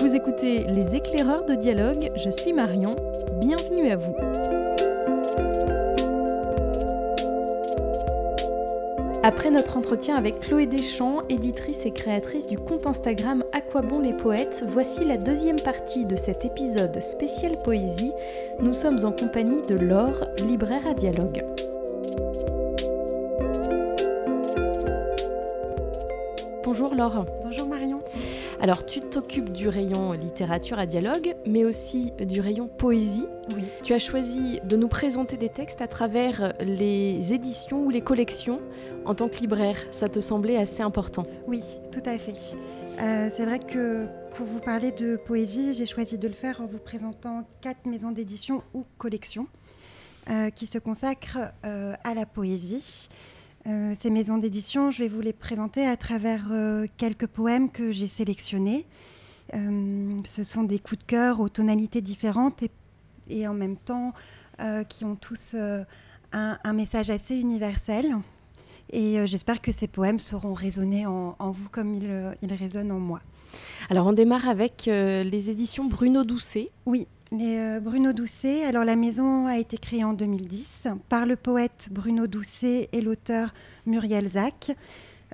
Vous écoutez Les éclaireurs de dialogue, je suis Marion, bienvenue à vous. Après notre entretien avec Chloé Deschamps, éditrice et créatrice du compte Instagram À quoi bon les poètes, voici la deuxième partie de cet épisode spécial poésie. Nous sommes en compagnie de Laure, libraire à dialogue. Bonjour Laure. Bonjour Marion. Alors tu t'occupes du rayon littérature à dialogue, mais aussi du rayon poésie. Oui. Tu as choisi de nous présenter des textes à travers les éditions ou les collections en tant que libraire. Ça te semblait assez important Oui, tout à fait. Euh, c'est vrai que pour vous parler de poésie, j'ai choisi de le faire en vous présentant quatre maisons d'édition ou collections euh, qui se consacrent euh, à la poésie. Euh, ces maisons d'édition, je vais vous les présenter à travers euh, quelques poèmes que j'ai sélectionnés. Euh, ce sont des coups de cœur aux tonalités différentes et, et en même temps qui ont tous un, un, message assez universel. Et j'espère que ces poèmes sauront résonner en, en vous comme ils, ils, résonnent en moi. Alors on démarre avec les éditions Bruno Doucet. Oui, euh, Bruno Doucet. Alors la maison a été créée en 2010 par le poète Bruno Doucet et l'auteur Muriel Zac.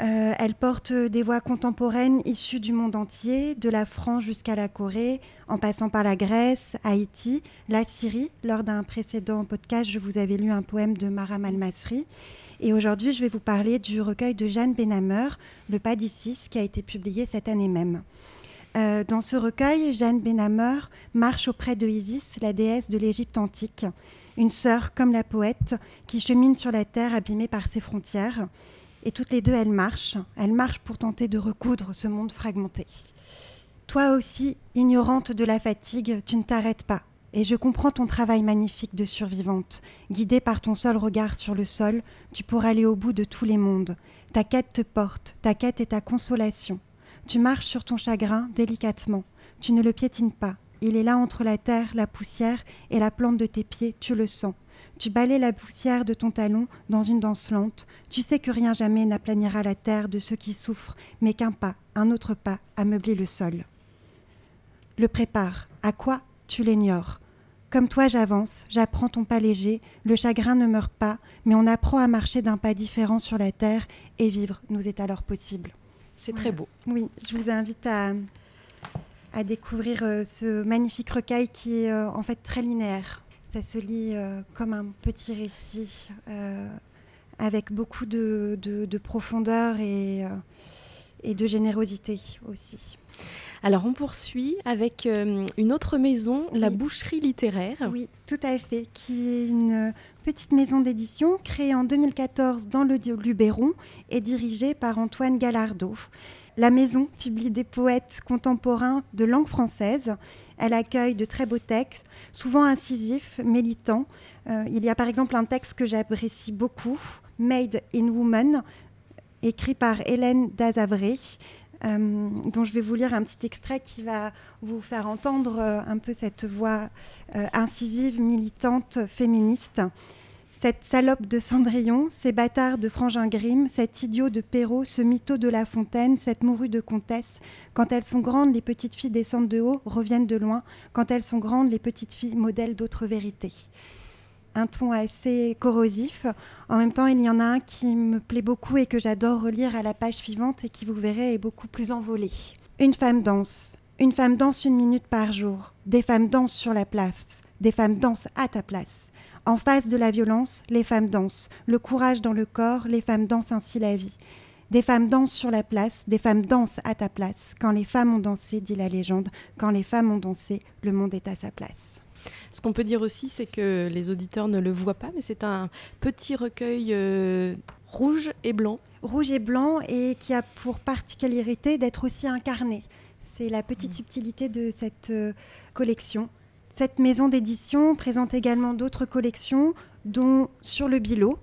Euh, elle porte des voix contemporaines issues du monde entier, de la France jusqu'à la Corée, en passant par la Grèce, Haïti, la Syrie. Lors d'un précédent podcast, je vous avais lu un poème de Maram Al-Masri. Et aujourd'hui, je vais vous parler du recueil de Jeanne Benhamer, Le Pas d'Isis, qui a été publié cette année même. Euh, dans ce recueil, Jeanne Benhamer marche auprès de Isis, la déesse de l'Égypte antique, une sœur comme la poète qui chemine sur la terre abîmée par ses frontières. Et toutes les deux, elles marchent. Elles marchent pour tenter de recoudre ce monde fragmenté. Toi aussi, ignorante de la fatigue, tu ne t'arrêtes pas. Et je comprends ton travail magnifique de survivante. Guidée par ton seul regard sur le sol, tu pourras aller au bout de tous les mondes. Ta quête te porte, ta quête est ta consolation. Tu marches sur ton chagrin délicatement. Tu ne le piétines pas. Il est là entre la terre, la poussière et la plante de tes pieds, tu le sens. Tu balais la poussière de ton talon dans une danse lente. Tu sais que rien jamais n'aplanira la terre de ceux qui souffrent, mais qu'un pas, un autre pas, a meublé le sol. Le prépare. À quoi Tu l'ignores. Comme toi, j'avance, j'apprends ton pas léger. Le chagrin ne meurt pas, mais on apprend à marcher d'un pas différent sur la terre, et vivre nous est alors possible. C'est voilà. très beau. Oui, je vous invite à, à découvrir euh, ce magnifique recueil qui est euh, en fait très linéaire. Ça se lit euh, comme un petit récit avec beaucoup de, de, de profondeur et, et, de générosité aussi. Alors on poursuit avec euh, une autre maison, oui. la Boucherie littéraire. Oui, tout à fait, qui est une petite maison d'édition créée en 2014 dans le Luberon et dirigée par Antoine Gallardo. La maison publie des poètes contemporains de langue française. Elle accueille de très beaux textes, souvent incisifs, militants. Euh, il y a par exemple un texte que j'apprécie beaucoup, Made in Woman, écrit par Hélène Dazavré, euh, dont je vais vous lire un petit extrait qui va vous faire entendre euh, un peu cette voix euh, incisive, militante, féministe. Cette salope de Cendrillon, ces bâtards de Frangin Grimm, cet idiot de Perrault, ce mytho de La Fontaine, cette morue de comtesse. Quand elles sont grandes, les petites filles descendent de haut, reviennent de loin. Quand elles sont grandes, les petites filles modèlent d'autres vérités. Un ton assez corrosif. En même temps, il y en a un qui me plaît beaucoup et que j'adore relire à la page suivante et qui, vous verrez, est beaucoup plus envolé. Une femme danse. Une femme danse une minute par jour. Des femmes dansent sur la place. Des femmes dansent à ta place. En face de la violence, les femmes dansent. Le courage dans le corps, les femmes dansent ainsi la vie. Des femmes dansent sur la place, des femmes dansent à ta place. Quand les femmes ont dansé, dit la légende, quand les femmes ont dansé, le monde est à sa place. Ce qu'on peut dire aussi, c'est que les auditeurs ne le voient pas, mais c'est un petit recueil euh, rouge et blanc. Rouge et blanc et qui a pour particularité d'être aussi incarné. C'est la petite mmh. subtilité de cette euh, collection. Cette maison d'édition présente également d'autres collections, dont Sur le Bilot.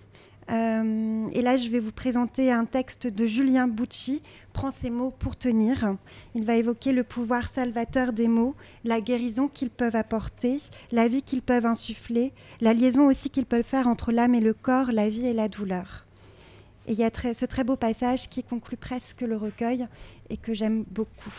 Euh, et là, je vais vous présenter un texte de Julien Bucci, Prends ces mots pour tenir. Il va évoquer le pouvoir salvateur des mots, la guérison qu'ils peuvent apporter, la vie qu'ils peuvent insuffler, la liaison aussi qu'ils peuvent faire entre l'âme et le corps, la vie et la douleur. Et il y a ce très beau passage qui conclut presque le recueil et que j'aime beaucoup.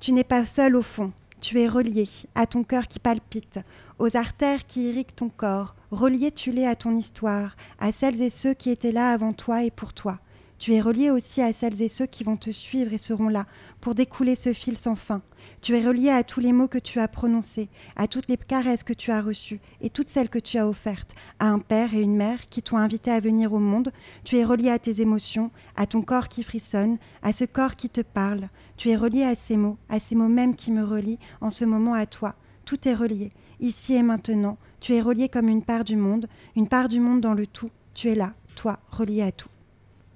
Tu n'es pas seul au fond, tu es relié à ton cœur qui palpite, aux artères qui irriguent ton corps. Relié, tu l'es à ton histoire, à celles et ceux qui étaient là avant toi et pour toi. Tu es relié aussi à celles et ceux qui vont te suivre et seront là pour découler ce fil sans fin. Tu es relié à tous les mots que tu as prononcés, à toutes les caresses que tu as reçues et toutes celles que tu as offertes, à un père et une mère qui t'ont invité à venir au monde. Tu es relié à tes émotions, à ton corps qui frissonne, à ce corps qui te parle. Tu es relié à ces mots, à ces mots mêmes qui me relient en ce moment à toi. Tout est relié, ici et maintenant. Tu es relié comme une part du monde, une part du monde dans le tout. Tu es là, toi, relié à tout.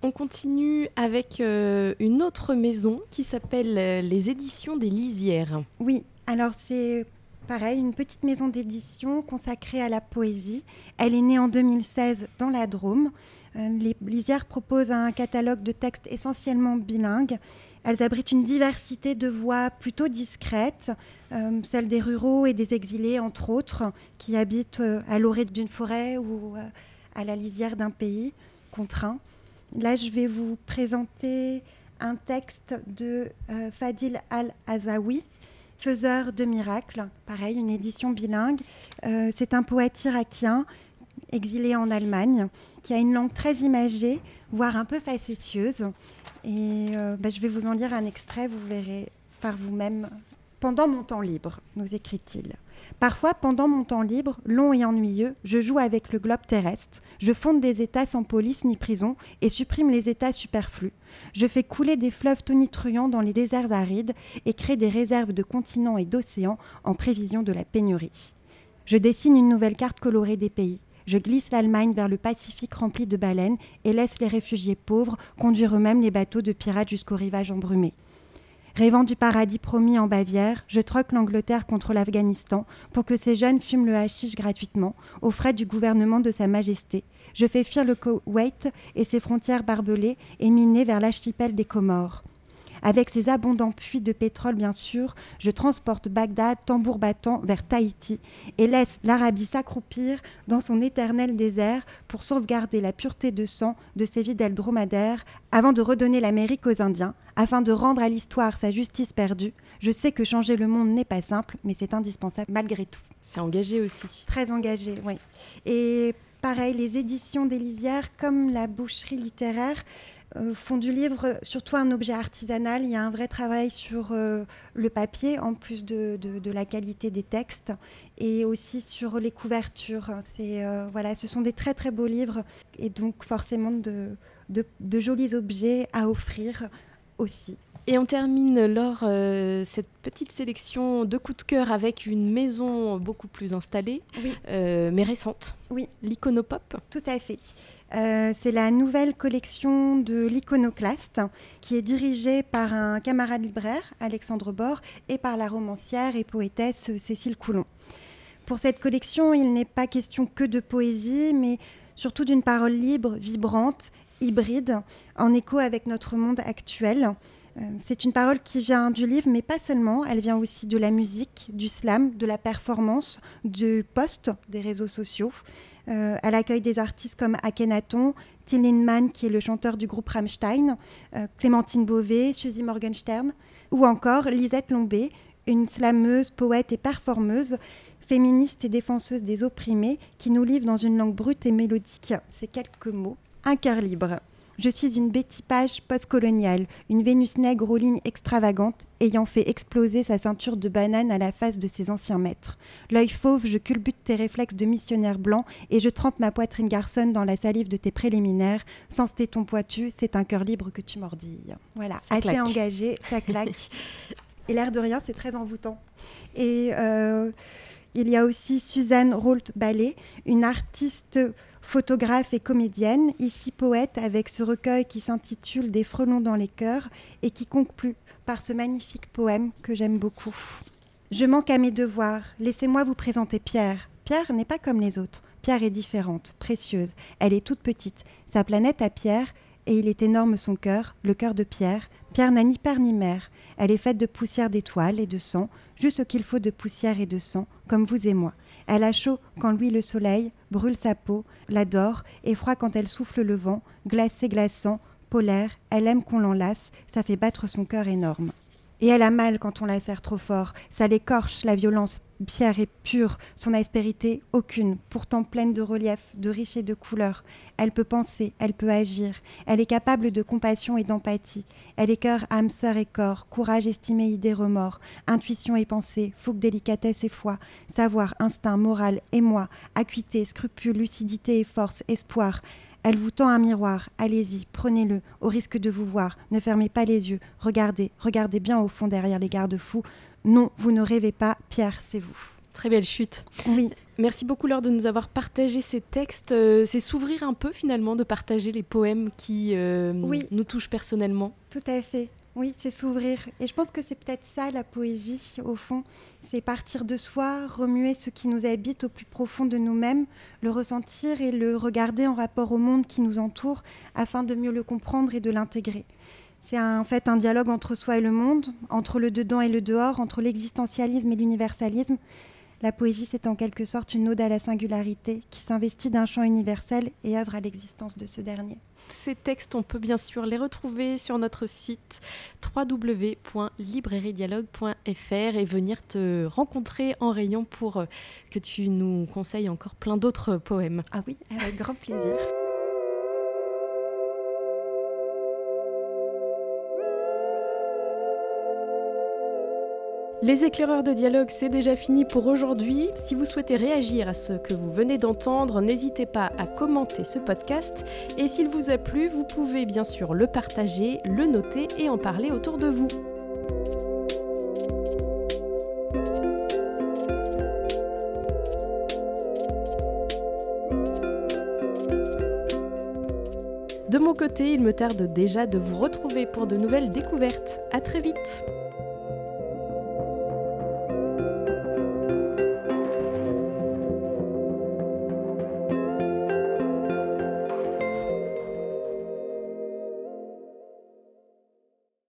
On continue avec euh, une autre maison qui s'appelle euh, les éditions des Lisières. Oui, alors c'est pareil, une petite maison d'édition consacrée à la poésie. Elle est née en 2016 dans la Drôme. Euh, les Lisières proposent un catalogue de textes essentiellement bilingues. Elles abritent une diversité de voix plutôt discrètes, celles des ruraux et des exilés entre autres, qui habitent à l'orée d'une forêt ou à la lisière d'un pays contraint. Là, je vais vous présenter un texte de euh, Fadil Al-Azawi, faiseur de miracles. Pareil, une édition bilingue. Euh, c'est un poète irakien exilé en Allemagne qui a une langue très imagée, voire un peu facétieuse. Et euh, bah, je vais vous en lire un extrait, vous verrez par vous-même. Pendant mon temps libre, nous écrit-il. Parfois, pendant mon temps libre, long et ennuyeux, je joue avec le globe terrestre, je fonde des États sans police ni prison et supprime les États superflus. Je fais couler des fleuves tonitruants dans les déserts arides et crée des réserves de continents et d'océans en prévision de la pénurie. Je dessine une nouvelle carte colorée des pays. Je glisse l'Allemagne vers le Pacifique rempli de baleines et laisse les réfugiés pauvres conduire eux-mêmes les bateaux de pirates jusqu'au rivage embrumé. Rêvant du paradis promis en Bavière, je troque l'Angleterre contre l'Afghanistan pour que ces jeunes fument le hashish gratuitement, aux frais du gouvernement de Sa Majesté. Je fais fuir le Koweït et ses frontières barbelées et minées vers l'archipel des Comores. Avec ses abondants puits de pétrole, bien sûr, je transporte Bagdad tambour battant vers Tahiti et laisse l'Arabie s'accroupir dans son éternel désert pour sauvegarder la pureté de sang de ses fidèles dromadaires avant de redonner l'Amérique aux Indiens, afin de rendre à l'histoire sa justice perdue. Je sais que changer le monde n'est pas simple, mais c'est indispensable malgré tout. C'est engagé aussi. Très engagé, oui. Et pareil, les éditions des lisières, comme la boucherie littéraire, font du livre surtout un objet artisanal. Il y a un vrai travail sur euh, le papier, en plus de, la qualité des textes, et aussi sur les couvertures. Euh, voilà, ce sont des très très beaux livres, et donc forcément de jolis objets à offrir aussi. Et on termine lors cette petite sélection de coups de cœur avec une maison beaucoup plus installée, mais récente. Oui. L'Iconopop. Tout à fait. Euh, c'est la nouvelle collection de l'iconoclaste qui est dirigée par un camarade libraire, Alexandre Bord, et par la romancière et poétesse Cécile Coulon. Pour cette collection, il n'est pas question que de poésie, mais surtout d'une parole libre, vibrante, hybride, en écho avec notre monde actuel. Euh, c'est une parole qui vient du livre, mais pas seulement. Elle vient aussi de la musique, du slam, de la performance, du post des réseaux sociaux. Euh, elle accueille des artistes comme Akhenaton, Till Lindemann, qui est le chanteur du groupe Rammstein, euh, Clémentine Beauvais, Suzy Morgenstern, ou encore Lisette Lombé, une slameuse, poète et performeuse, féministe et défenseuse des opprimés, qui nous livre dans une langue brute et mélodique ces quelques mots. Un cœur libre. Je suis une Betty Page postcoloniale, une Vénus nègre aux lignes extravagantes, ayant fait exploser sa ceinture de banane à la face de ses anciens maîtres. L'œil fauve, je culbute tes réflexes de missionnaire blanc et je trempe ma poitrine garçonne dans la salive de tes préliminaires. Sans ce téton poitu, c'est un cœur libre que tu mordilles. Voilà, assez engagé, ça claque. et l'air de rien, c'est très envoûtant. Et euh, il y a aussi Suzanne Rolt-Ballet, une artiste photographe et comédienne, ici poète avec ce recueil qui s'intitule Des frelons dans les cœurs et qui conclut par ce magnifique poème que j'aime beaucoup. Je manque à mes devoirs, laissez-moi vous présenter Pierre. Pierre n'est pas comme les autres. Pierre est différente, précieuse. Elle est toute petite. Sa planète a Pierre, et il est énorme son cœur, le cœur de Pierre. Pierre n'a ni père ni mère. Elle est faite de poussière d'étoiles et de sang, juste ce qu'il faut de poussière et de sang, comme vous et moi. Elle a chaud quand lui le soleil brûle sa peau, l'adore, et froid quand elle souffle le vent, glacé glaçant, polaire, elle aime qu'on l'enlace, ça fait battre son cœur énorme. Et elle a mal quand on la serre trop fort. Ça l'écorche, la violence. Pierre est pure, son aspérité aucune, pourtant pleine de relief, de riches et de couleurs. Elle peut penser, elle peut agir. Elle est capable de compassion et d'empathie. Elle est cœur, âme, sœur et corps, courage, estimé, idée, remords, intuition et pensée, fougue, délicatesse et foi, savoir, instinct, morale, émoi, acuité, scrupule, lucidité et force, espoir. Elle vous tend un miroir. Allez-y, prenez-le, au risque de vous voir. Ne fermez pas les yeux. Regardez, regardez bien au fond derrière les garde-fous. Non, vous ne rêvez pas. Pierre, c'est vous. Très belle chute. Oui. Merci beaucoup Laure de nous avoir partagé ces textes. Euh, c'est s'ouvrir un peu finalement de partager les poèmes qui euh, Oui. nous touchent personnellement. Tout à fait. Oui, c'est s'ouvrir. Et je pense que c'est peut-être ça la poésie, au fond. C'est partir de soi, remuer ce qui nous habite au plus profond de nous-mêmes, le ressentir et le regarder en rapport au monde qui nous entoure afin de mieux le comprendre et de l'intégrer. C'est en fait un dialogue entre soi et le monde, entre le dedans et le dehors, entre l'existentialisme et l'universalisme. La poésie, c'est en quelque sorte une ode à la singularité qui s'investit d'un champ universel et œuvre à l'existence de ce dernier. Ces textes, on peut bien sûr les retrouver sur notre site www.librairiedialogue.fr et venir te rencontrer en rayon pour que tu nous conseilles encore plein d'autres poèmes. Ah oui, avec grand plaisir. Les éclaireurs de dialogue, c'est déjà fini pour aujourd'hui. Si vous souhaitez réagir à ce que vous venez d'entendre, n'hésitez pas à commenter ce podcast. Et s'il vous a plu, vous pouvez bien sûr le partager, le noter et en parler autour de vous. De mon côté, il me tarde déjà de vous retrouver pour de nouvelles découvertes. À très vite!